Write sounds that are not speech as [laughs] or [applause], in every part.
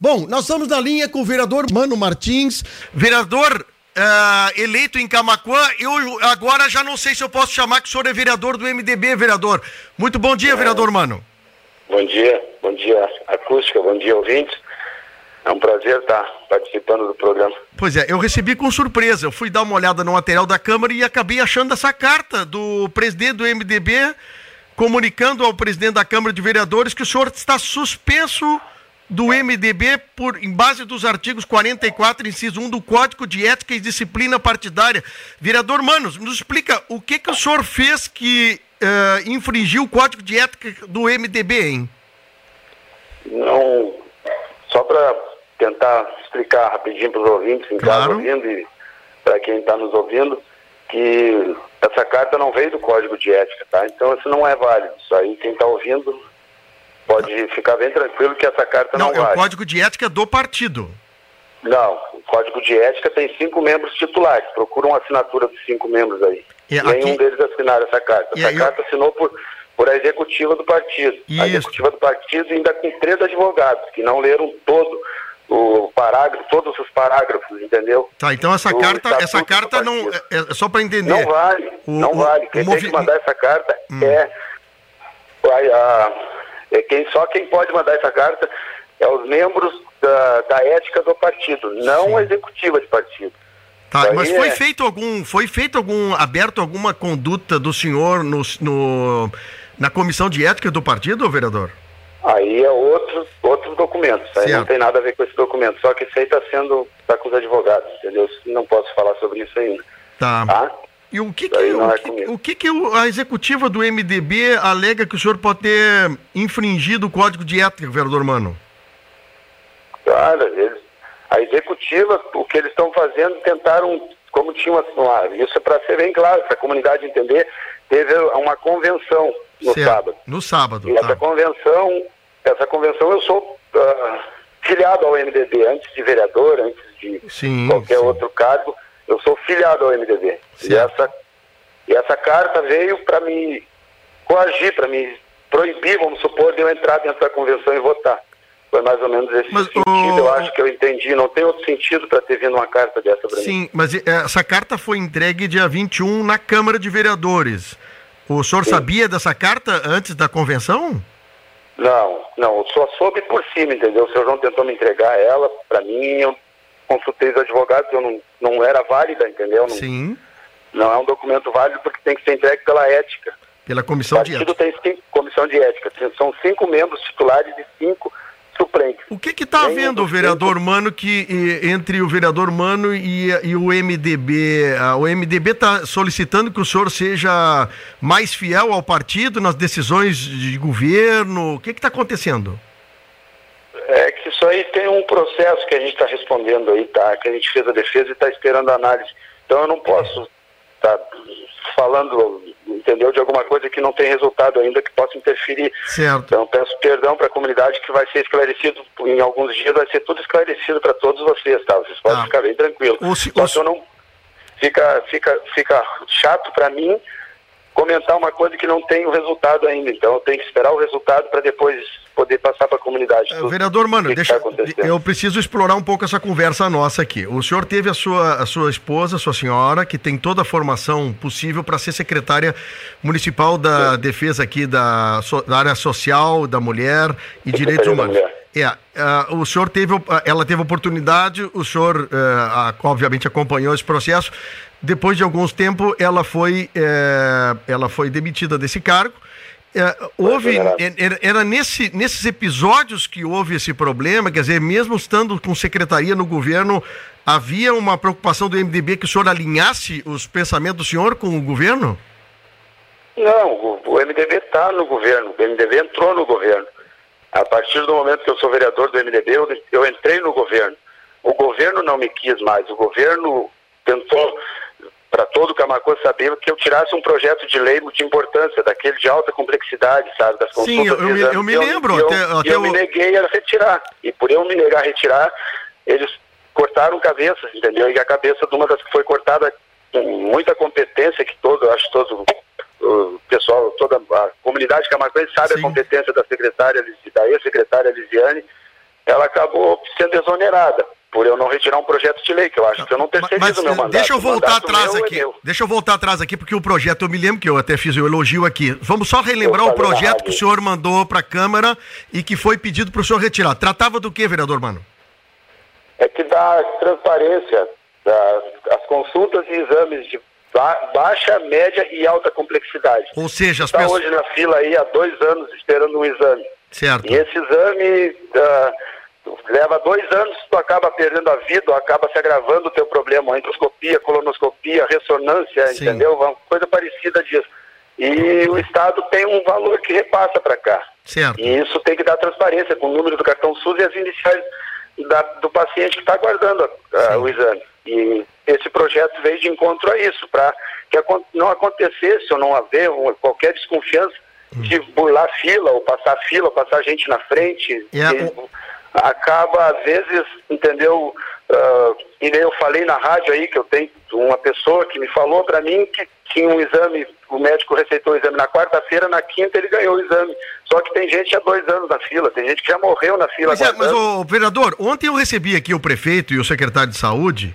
Bom, nós estamos na linha com o vereador Mano Martins. Vereador, uh, eleito em Camacuã, eu agora já não sei se eu posso chamar que o senhor é vereador do MDB, vereador. Muito bom dia, é. vereador Mano. Bom dia, bom dia, acústica, bom dia, ouvintes. É um prazer estar participando do programa. Pois é, eu recebi com surpresa. Eu fui dar uma olhada no material da Câmara e acabei achando essa carta do presidente do MDB comunicando ao presidente da Câmara de Vereadores que o senhor está suspenso do MDB por em base dos artigos 44, inciso 1 do Código de Ética e Disciplina Partidária. Vereador Manos, nos explica o que que o senhor fez que uh, infringiu o Código de Ética do MDB, hein? Não, só para tentar explicar rapidinho para os ouvintes que claro. estão ouvindo e para quem está nos ouvindo, que essa carta não veio do Código de Ética, tá? Então isso não é válido. Isso aí quem está ouvindo pode ficar bem tranquilo que essa carta não, não é vale. o Código de Ética do partido. Não, o Código de Ética tem cinco membros titulares. Procura uma assinatura dos cinco membros aí. E Nenhum aqui... deles assinaram essa carta. Essa carta assinou por, por a executiva do partido. Isso. A executiva do partido ainda com três advogados que não leram todo o parágrafo, todos os parágrafos, entendeu? Tá, então essa o carta, essa carta não é, é, só para entender. Não vale, o, não vale. Quem tem que mandar essa carta hum. é, a, a, é quem só quem pode mandar essa carta é os membros da, da ética do partido, não Sim. a executiva de partido. Tá, mas foi é... feito algum, foi feito algum, aberto alguma conduta do senhor no, no na comissão de ética do partido, vereador? Aí é outros, outros documentos. Aí não tem nada a ver com esse documento. Só que isso aí está sendo. está com os advogados, entendeu? Não posso falar sobre isso ainda. Tá. tá? E o que, que, o, que, o que, que a executiva do MDB alega que o senhor pode ter infringido o código de ética, vereador Mano? Cara, eles, a executiva, o que eles estão fazendo, tentaram, como tinha uma. Isso é para ser bem claro, para a comunidade entender, teve uma convenção no certo. sábado. No sábado. E tá. essa convenção essa convenção eu sou uh, filiado ao MDB, antes de vereador, antes de sim, qualquer sim. outro cargo, eu sou filiado ao MDB. E essa, e essa carta veio para me coagir, para me proibir, vamos supor, de eu entrar dentro da convenção e votar. Foi mais ou menos esse mas, sentido, o... eu acho que eu entendi. Não tem outro sentido para ter vindo uma carta dessa para mim. Sim, mas essa carta foi entregue dia 21 na Câmara de Vereadores. O senhor Sim. sabia dessa carta antes da convenção? Não, não, eu só soube por cima, entendeu? O senhor João tentou me entregar ela, para mim, eu consultei os advogados, eu não, não era válida, entendeu? Não, Sim. Não é um documento válido porque tem que ser entregue pela ética. Pela comissão de ética. Tem cinco, comissão de ética, são cinco membros titulares e cinco suplentes. O que está havendo, vereador Mano, que entre o vereador Mano e, e o MDB? o MDB está solicitando que o senhor seja mais fiel ao partido nas decisões de governo. O que está acontecendo? Isso aí tem um processo que a gente está respondendo aí, tá? Que a gente fez a defesa e está esperando a análise. Então eu não posso estar tá falando entendeu? De alguma coisa que não tem resultado ainda que possa interferir. Certo. Então peço perdão para a comunidade que vai ser esclarecido em alguns dias, vai ser tudo esclarecido para todos vocês, tá? Vocês podem ah. ficar bem tranquilos. Se, Só eu não fica fica fica chato para mim comentar uma coisa que não tem o resultado ainda. Então eu tenho que esperar o resultado para depois poder passar para a comunidade. É, vereador Mano, deixa, tá eu preciso explorar um pouco essa conversa nossa aqui. O senhor teve a sua, a sua esposa, a sua senhora, que tem toda a formação possível para ser secretária municipal da Sim. defesa aqui da, da, área social, da mulher e direitos humanos. É, uh, o senhor teve, ela teve oportunidade, o senhor, uh, obviamente, acompanhou esse processo depois de alguns tempo, ela foi, é, ela foi demitida desse cargo. É, houve, era, era nesse, nesses episódios que houve esse problema, quer dizer, mesmo estando com secretaria no governo, havia uma preocupação do MDB que o senhor alinhasse os pensamentos do senhor com o governo? Não, o, o MDB está no governo, o MDB entrou no governo. A partir do momento que eu sou vereador do MDB, eu, eu entrei no governo. O governo não me quis mais, o governo tentou para todo o Camacuã saber que eu tirasse um projeto de lei de importância, daquele de alta complexidade, sabe, das consultas. Sim, eu, eu, me, eu me lembro. Eu, até, eu, até eu me neguei a retirar. E por eu me negar a retirar, eles cortaram cabeças, entendeu? E a cabeça de uma das que foi cortada com muita competência, que todo, eu acho todo o pessoal, toda a comunidade camacuense sabe Sim. a competência da secretária, da ex-secretária Lisiane, ela acabou sendo exonerada por eu não retirar um projeto de lei, que eu acho que eu não terceirizo o meu mandato. Deixa eu voltar atrás é aqui. É deixa eu voltar atrás aqui, porque o projeto, eu me lembro que eu até fiz o um elogio aqui. Vamos só relembrar o projeto que o senhor mandou para a Câmara e que foi pedido para o senhor retirar. Tratava do que, vereador Mano? É que dá transparência das consultas e exames de baixa, média e alta complexidade. Ou seja, as Está pessoas... hoje na fila aí há dois anos esperando um exame. Certo. E esse exame... Uh, leva dois anos, tu acaba perdendo a vida, acaba se agravando o teu problema, endoscopia, colonoscopia, ressonância, Sim. entendeu? Uma coisa parecida disso. E o Estado tem um valor que repassa para cá. Certo. E isso tem que dar transparência com o número do cartão SUS e as iniciais da, do paciente que está aguardando a, o exame. E esse projeto veio de encontro a isso, para que não acontecesse ou não haver qualquer desconfiança hum. de burlar fila, ou passar fila, ou passar gente na frente. É, acaba, às vezes, entendeu? Uh, e nem eu falei na rádio aí que eu tenho uma pessoa que me falou para mim que tinha um exame, o médico receitou o exame na quarta-feira, na quinta ele ganhou o exame. Só que tem gente há dois anos na fila, tem gente que já morreu na fila. Mas, é, mas o vereador, ontem eu recebi aqui o prefeito e o secretário de saúde.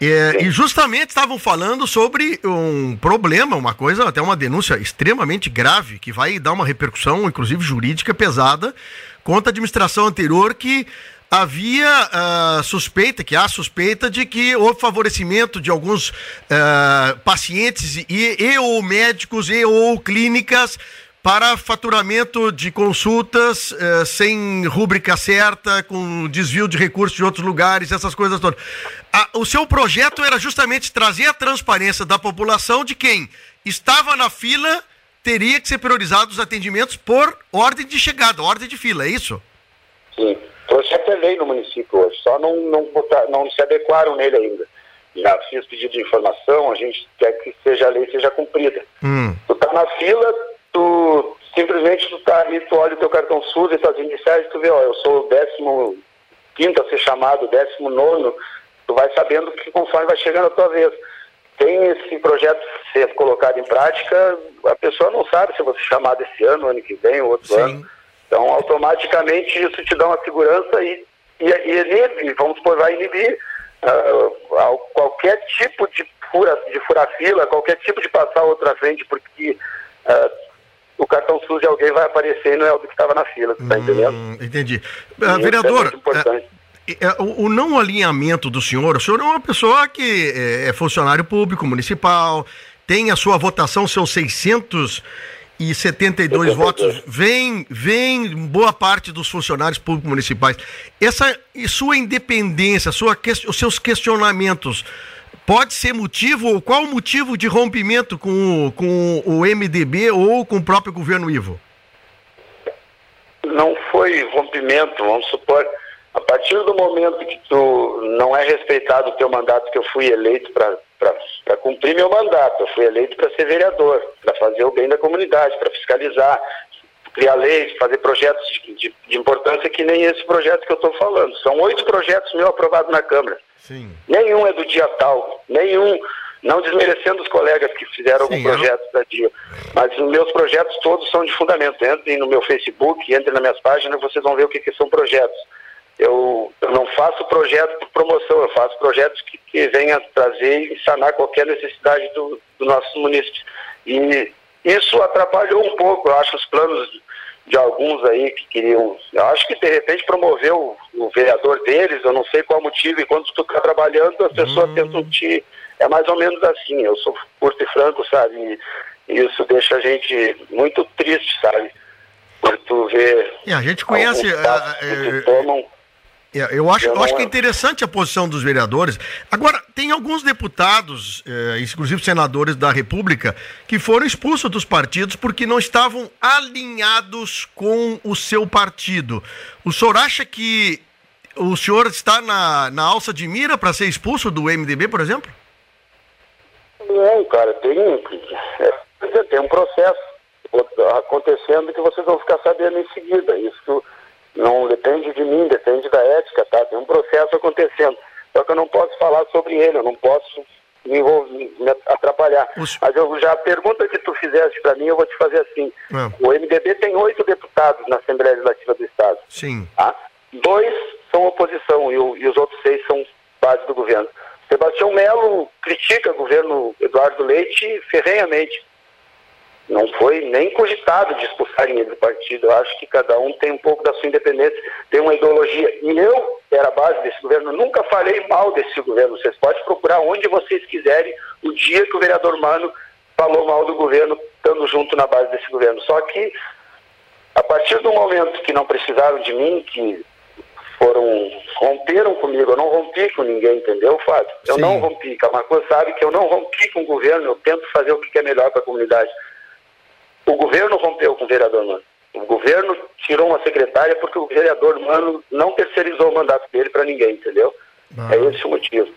É, e justamente estavam falando sobre um problema, uma coisa, até uma denúncia extremamente grave, que vai dar uma repercussão, inclusive jurídica, pesada, contra a administração anterior que havia uh, suspeita, que há suspeita de que houve favorecimento de alguns uh, pacientes e, e ou médicos e ou clínicas para faturamento de consultas uh, sem rúbrica certa, com desvio de recursos de outros lugares, essas coisas todas. o seu projeto era justamente trazer a transparência da população de quem estava na fila teria que ser priorizado os atendimentos por ordem de chegada, ordem de fila, é isso? Sim. Projeto é lei no município hoje, só não, não, não se adequaram nele ainda. Já fiz pedido de informação, a gente quer que seja a lei seja cumprida. Hum. Tu tá na fila, tu simplesmente tu tá ali, tu olha o teu cartão SUS e tuas iniciais, tu vê, ó, eu sou o décimo quinto a ser chamado, décimo nono, tu vai sabendo que conforme vai chegando a tua vez tem esse projeto ser colocado em prática, a pessoa não sabe se você chamar desse ano, ano que vem, outro Sim. ano. Então, automaticamente, isso te dá uma segurança e, e, e inibe, vamos supor, vai inibir uh, qualquer tipo de, fura, de furar fila, qualquer tipo de passar outra frente, porque uh, o cartão SUS de alguém vai aparecer e não é o que estava na fila, tá entendendo? Hum, entendi. Uh, vereador, é é, o, não alinhamento do senhor, o senhor é uma pessoa que é, funcionário público, municipal, tem a sua votação, seus 672 votos, vem, vem boa parte dos funcionários públicos municipais. Essa sua independência, sua, os seus questionamentos, pode ser motivo, ou qual o motivo de rompimento com, com o MDB ou com o próprio governo Ivo? Não foi rompimento, vamos supor a partir do momento que tu não é respeitado o teu mandato, que eu fui eleito para cumprir meu mandato, eu fui eleito para ser vereador, para fazer o bem da comunidade, para fiscalizar, criar leis, fazer projetos de, de, de, importância que nem esse projeto que eu estou falando. São oito projetos meus aprovados na Câmara. Sim. Nenhum é do dia tal, nenhum, não desmerecendo os colegas que fizeram Sim, algum projeto da dia, mas os meus projetos todos são de fundamento. Entrem no meu Facebook, entrem nas minhas páginas, vocês vão ver o que, que são projetos eu, eu não faço projeto por promoção, eu faço projetos que, que venham trazer e sanar qualquer necessidade do, do nosso município. E isso atrapalhou um pouco, eu acho, os planos de alguns aí que queriam. Eu acho que de repente promoveu o, vereador deles, eu não sei qual motivo, e quando tu está trabalhando, as pessoas hum. tentam te. É mais ou menos assim, eu sou curto e franco, sabe? E isso deixa a gente muito triste, sabe? Por tu ver. E a gente conhece. Uh, tomam é, eu acho, eu acho que é interessante a posição dos vereadores. Agora, tem alguns deputados, eh, inclusive senadores da República, que foram expulsos dos partidos porque não estavam alinhados com o seu partido. O senhor acha que o senhor está na, na alça de mira para ser expulso do MDB, por exemplo? Não, cara, tem, é, tem um processo acontecendo que vocês vão ficar sabendo em seguida. Isso não depende de mim, depende da ética, tá? Tem um processo acontecendo. Só que eu não posso falar sobre ele, eu não posso me, envolver, me atrapalhar. Mas eu, já a pergunta que tu fizeste para mim, eu vou te fazer assim. É. O MDB tem oito deputados na Assembleia Legislativa do Estado. Sim. Tá? Dois são oposição e, o, e os outros seis são base do governo. Sebastião Melo critica o governo Eduardo Leite ferrenhamente. Não foi nem cogitado de expulsarem ele do partido. Eu acho que cada um tem um pouco da sua independência, tem uma ideologia. E eu era a base desse governo, nunca falei mal desse governo. Vocês podem procurar onde vocês quiserem o dia que o vereador Mano falou mal do governo, estando junto na base desse governo. Só que, a partir do momento que não precisaram de mim, que foram romperam comigo, eu não rompi com ninguém, entendeu, Fábio? Eu Sim. não rompi. Camacuã sabe que eu não rompi com o governo, eu tento fazer o que é melhor para a comunidade. O governo rompeu com o vereador Mano. O governo tirou uma secretária porque o vereador Mano não terceirizou o mandato dele para ninguém, entendeu? Ah. É esse o motivo.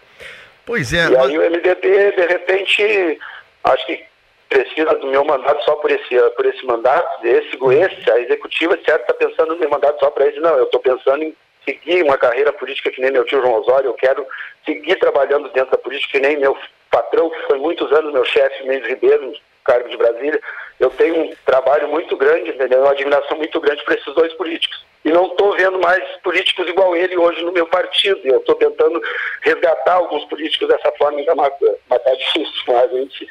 Pois é. E mas... aí o MDB, de repente, acho que precisa do meu mandato só por esse, por esse mandato, esse, esse, a executiva, certo, está pensando no meu mandato só para esse. Não, eu estou pensando em seguir uma carreira política que nem meu tio João Osório, eu quero seguir trabalhando dentro da política que nem meu patrão, que foi muitos anos meu chefe, Mendes Ribeiro, cargo de Brasília. Eu tenho um trabalho muito grande, entendeu? uma admiração muito grande para esses dois políticos. E não estou vendo mais políticos igual ele hoje no meu partido. Eu estou tentando resgatar alguns políticos dessa forma Camacuã. Mas está difícil, mas a gente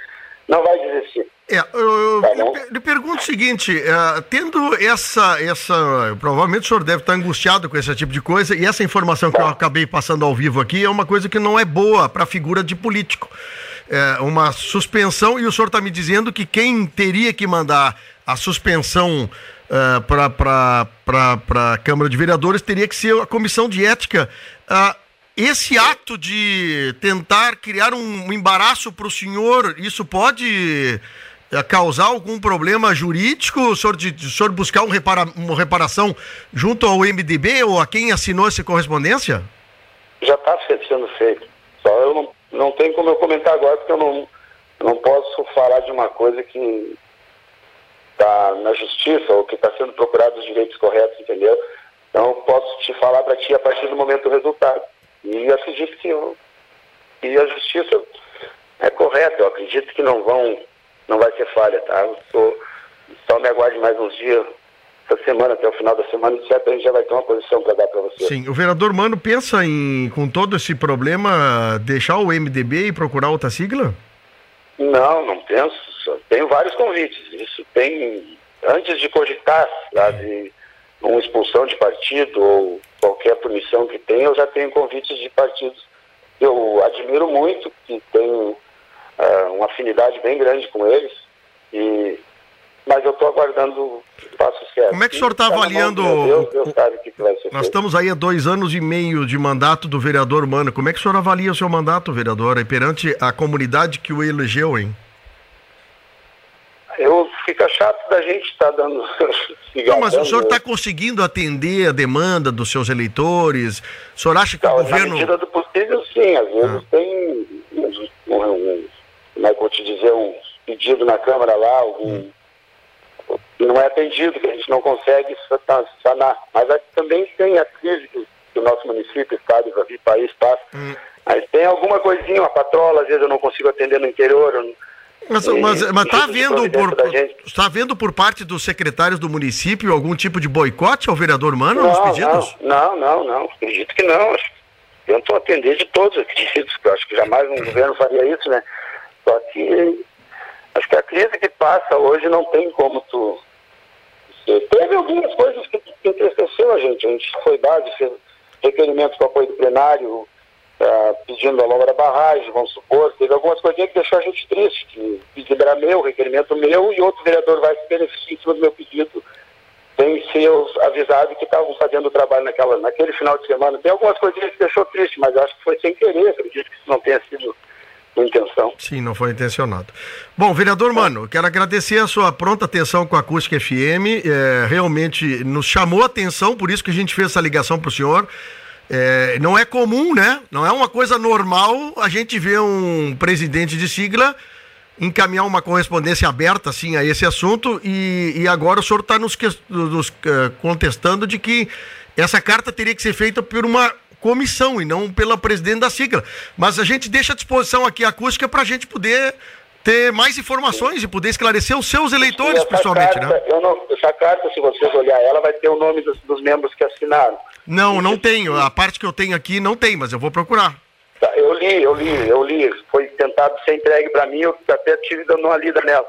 não vai desistir. É, eu, tá eu lhe pergunto o seguinte, uh, tendo essa, essa, provavelmente o senhor deve estar angustiado com esse tipo de coisa, e essa informação que eu tá. acabei passando ao vivo aqui é uma coisa que não é boa para a figura de político. É uma suspensão, e o senhor está me dizendo que quem teria que mandar a suspensão uh, para a Câmara de Vereadores teria que ser a Comissão de Ética. Uh, esse ato de tentar criar um embaraço para o senhor, isso pode eh, causar algum problema jurídico? O senhor, de, o senhor buscar um repara, uma reparação junto ao MDB ou a quem assinou essa correspondência? Já está sendo feito. Só eu não, não tenho como eu comentar agora, porque eu não, não posso falar de uma coisa que está na justiça ou que está sendo procurado os direitos corretos, entendeu? Então eu posso te falar para ti a partir do momento do resultado. E acredito que, que a justiça é correta. Eu acredito que não vão, não vai ser falha, tá? Eu tô, só me aguarde mais uns dias essa semana, até o final da semana, certo a gente já vai ter uma posição para dar para você. Sim, o vereador Mano pensa em, com todo esse problema, deixar o MDB e procurar outra sigla? Não, não penso. Tenho vários convites. Isso tem, antes de cogitar, sabe, uma expulsão de partido ou qualquer punição que tenha, eu já tenho convites de partidos eu admiro muito, que tenho uh, uma afinidade bem grande com eles, e, mas eu estou aguardando o passo certo. Como é que o senhor está avaliando... Deus, Deus sabe o que, que vai ser Nós estamos aí há dois anos e meio de mandato do vereador Mano. Como é que o senhor avalia o seu mandato, vereador, perante a comunidade que o elegeu, hein? eu fica chato da gente estar tá dando. [laughs] Não, mas o senhor está conseguindo atender a demanda dos seus eleitores? O senhor acha que Não, o governo. Na medida do possível, sim. Às vezes ah. tem, um, um, como é que eu vou te dizer, um pedido na Câmara lá, algum. Hum. Não é atendido, que a gente não consegue sanar. Mas também tem a crise que, o nosso município, estado e país passa. Hum. Mas tem alguma coisinha, uma patrola, às vezes eu não consigo atender no interior. Eu não mas, mas, mas tá havendo por, está havendo por parte dos secretários do município algum tipo de boicote ao vereador Mano não, nos pedidos? Não, não, não, acredito que não. Tento atender de todos, acredito. Eu acho que jamais um governo faria isso, né? Só que acho que a crise que passa hoje não tem como tu. Algumas coisas que, entristeceu a gente. A gente foi base, fez requerimentos com apoio do plenário, uh, pedindo a longa da barragem, vamos supor, teve algumas coisinhas que deixou a gente triste, que pedido era meu, requerimento meu, e outro vereador vai se beneficiar em cima do meu pedido, sem ser avisado que estavam fazendo o trabalho naquela, naquele final de semana. Tem algumas coisinhas que deixou triste, mas acho que foi sem querer, acredito que isso não tenha sido intenção. Sim, não foi intencionado. Bom, vereador Mano, quero agradecer a sua pronta atenção com a Acústica FM. É, realmente nos chamou a atenção, por isso que a gente fez essa ligação para o senhor. É, não é comum, né? Não é uma coisa normal a gente ver um presidente de sigla encaminhar uma correspondência aberta assim a esse assunto e, e agora o senhor está nos, nos uh, contestando de que essa carta teria que ser feita por uma comissão e não pela presidente da sigla. Mas a gente deixa à disposição aqui a acústica para a gente poder ter mais informações e poder esclarecer os seus eleitores, principalmente, carta, né? Não, essa carta, se vocês olhar ela, vai ter o nome dos, dos membros que assinaram. Não, não tenho. A parte que eu tenho aqui não tem, mas eu vou procurar. Tá, eu li, eu li, eu li. Foi tentado ser entregue para mim, eu até tive dando uma lida nela.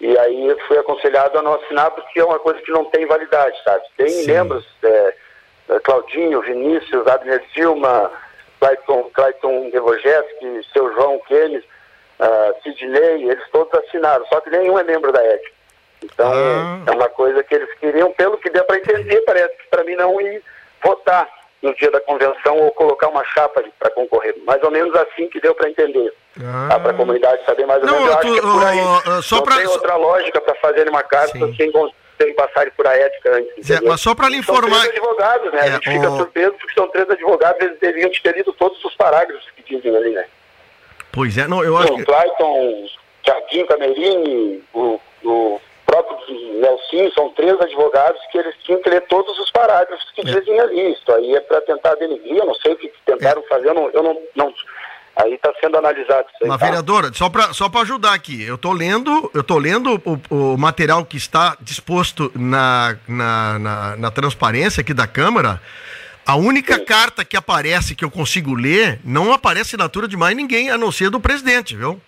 E aí fui aconselhado a não assinar porque é uma coisa que não tem validade, sabe? Tem Sim. membros, é Claudinho, Vinícius, Abner Silma, Clayton, Clayton Devojeski, seu João Kenes, uh, Sidney, eles todos assinaram, só que nenhum é membro da ética. Então ah. é uma coisa que eles queriam, pelo que deu para entender, parece que para mim não ir votar no dia da convenção ou colocar uma chapa para concorrer. Mais ou menos assim que deu para entender. Ah. Para a comunidade saber mais ou menos. eu acho que é por aí. Uh, só Não pra, tem outra lógica para fazer uma carta Sim. sem, sem passarem por a ética antes. É, mas só para lhe informar. São três advogados, né? É, a gente o... fica surpreso porque são três advogados, eles deviam ter lido todos os parágrafos que dizem ali, né? Pois é, não, eu acho. O que... Clayton, Thiaguinho Camerini, o, o próprio Nelson, são três advogados que eles tinham que ler todos os parágrafos que é. dizem ali. Isso aí é para tentar denigrir, eu não sei o que tentaram é. fazer, eu não, eu não, não Aí está sendo analisado isso aí. Mas, tá? vereadora, só para só ajudar aqui, eu estou lendo, eu tô lendo o, o, material que está disposto na, na, na, na transparência aqui da Câmara. A única Sim. carta que aparece, que eu consigo ler, não aparece assinatura de mais ninguém, a não ser do presidente, viu?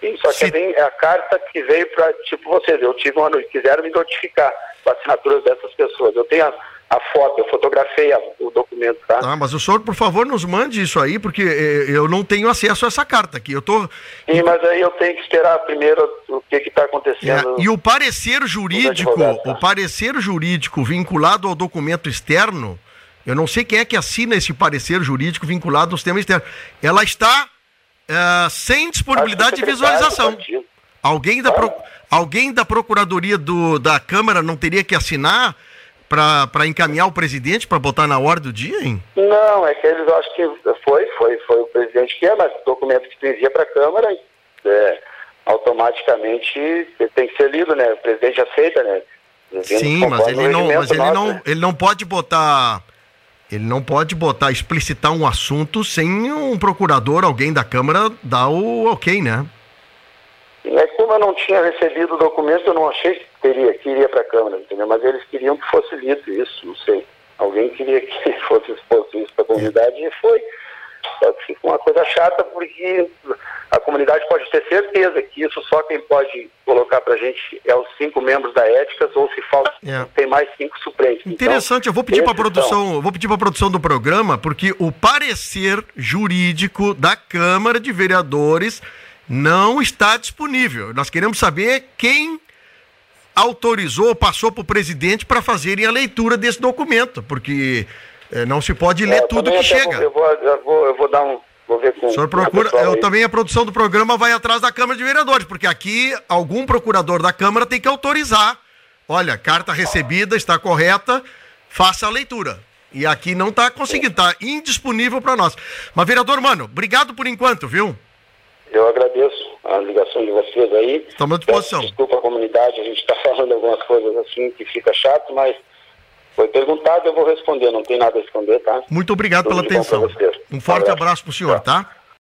Sim, só que Se... é a carta que veio para, tipo, vocês, eu tive uma noite, quiseram me notificar com assinaturas dessas pessoas. Eu tenho a, a foto, eu fotografei a, o documento, tá? Ah, mas o senhor, por favor, nos mande isso aí, porque eh, eu não tenho acesso a essa carta aqui. Eu tô. Sim, mas aí eu tenho que esperar primeiro o que está acontecendo. É, e o parecer jurídico, tá? o parecer jurídico vinculado ao documento externo, eu não sei quem é que assina esse parecer jurídico vinculado ao sistema externo. Ela está uh, sem disponibilidade de visualização. Alguém da, pro, alguém da Procuradoria do, da Câmara não teria que assinar para encaminhar o presidente para botar na ordem do dia, hein? Não, é que eles acham que foi, foi, foi o presidente que é, mas o documento que envia para a Câmara é, automaticamente tem que ser lido, né? O presidente aceita, né? Sim, mas ele não, mas ele não, ele não pode botar ele não pode botar, explicitar um assunto sem um procurador, alguém da Câmara, dar o ok, né? É eu não tinha recebido o documento, eu não achei que teria, que iria para a Câmara, entendeu? Mas eles queriam que fosse lido isso, não sei. Alguém queria que [laughs] fosse exposto isso para a comunidade e foi. Só que fica uma coisa chata porque a comunidade pode ter certeza que isso só quem pode colocar para a gente é os cinco membros da ética ou se falta é. tem mais cinco suplentes. Então, Interessante, então, eu vou pedir para a produção, são... vou pedir para produção do programa porque o parecer jurídico da Câmara de Vereadores não está disponível. Nós queremos saber quem autorizou, passou para o presidente para fazerem a leitura desse documento, porque é, não se pode ler é, tudo que chega. Vou, eu, vou, eu, vou, eu vou dar um. Vou ver com. O senhor procura. Eu, também a produção do programa vai atrás da Câmara de Vereadores, porque aqui algum procurador da Câmara tem que autorizar. Olha, carta recebida está correta, faça a leitura. E aqui não está conseguindo, está indisponível para nós. Mas, vereador, mano, obrigado por enquanto, viu? Eu agradeço a ligação de vocês aí. Estamos à disposição. Desculpa a comunidade, a gente está falando algumas coisas assim que fica chato, mas foi perguntado, eu vou responder, não tem nada a esconder, tá? Muito obrigado Tudo pela atenção. Um forte abraço, abraço para o senhor, tá?